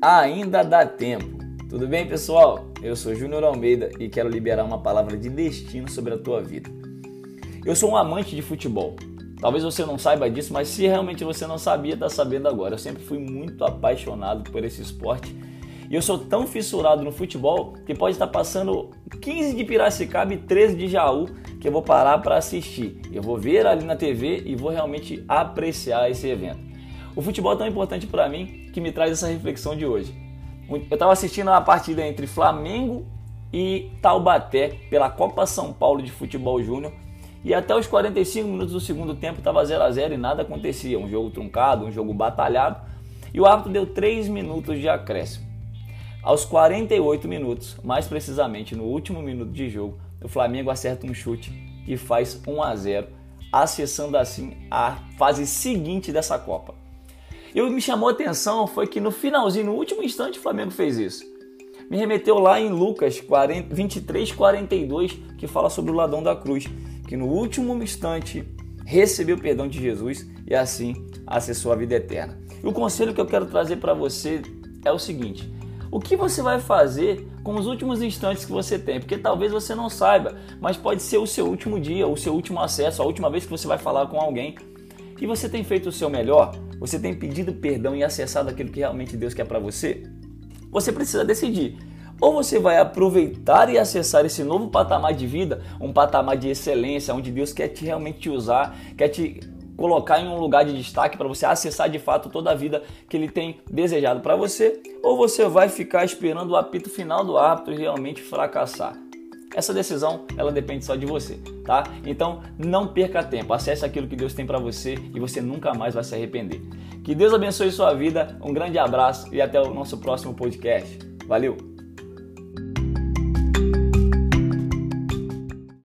ainda dá tempo. Tudo bem, pessoal? Eu sou Júnior Almeida e quero liberar uma palavra de destino sobre a tua vida. Eu sou um amante de futebol. Talvez você não saiba disso, mas se realmente você não sabia, está sabendo agora. Eu sempre fui muito apaixonado por esse esporte. E eu sou tão fissurado no futebol que pode estar passando 15 de Piracicaba e 13 de Jaú que eu vou parar para assistir. Eu vou ver ali na TV e vou realmente apreciar esse evento. O futebol é tão importante para mim que me traz essa reflexão de hoje. Eu estava assistindo a partida entre Flamengo e Taubaté pela Copa São Paulo de Futebol Júnior e até os 45 minutos do segundo tempo estava 0 a 0 e nada acontecia. Um jogo truncado, um jogo batalhado e o árbitro deu 3 minutos de acréscimo. Aos 48 minutos, mais precisamente no último minuto de jogo, o Flamengo acerta um chute e faz 1 a 0, acessando assim a fase seguinte dessa Copa. E o que me chamou a atenção foi que no finalzinho, no último instante, o Flamengo fez isso. Me remeteu lá em Lucas 40, 23, 42, que fala sobre o ladrão da cruz, que no último instante recebeu o perdão de Jesus e assim acessou a vida eterna. E o conselho que eu quero trazer para você é o seguinte: o que você vai fazer com os últimos instantes que você tem? Porque talvez você não saiba, mas pode ser o seu último dia, o seu último acesso, a última vez que você vai falar com alguém. E você tem feito o seu melhor? Você tem pedido perdão e acessado aquilo que realmente Deus quer para você? Você precisa decidir. Ou você vai aproveitar e acessar esse novo patamar de vida, um patamar de excelência, onde Deus quer te realmente te usar, quer te colocar em um lugar de destaque para você acessar de fato toda a vida que ele tem desejado para você, ou você vai ficar esperando o apito final do árbitro e realmente fracassar. Essa decisão, ela depende só de você, tá? Então, não perca tempo. Acesse aquilo que Deus tem para você e você nunca mais vai se arrepender. Que Deus abençoe sua vida. Um grande abraço e até o nosso próximo podcast. Valeu.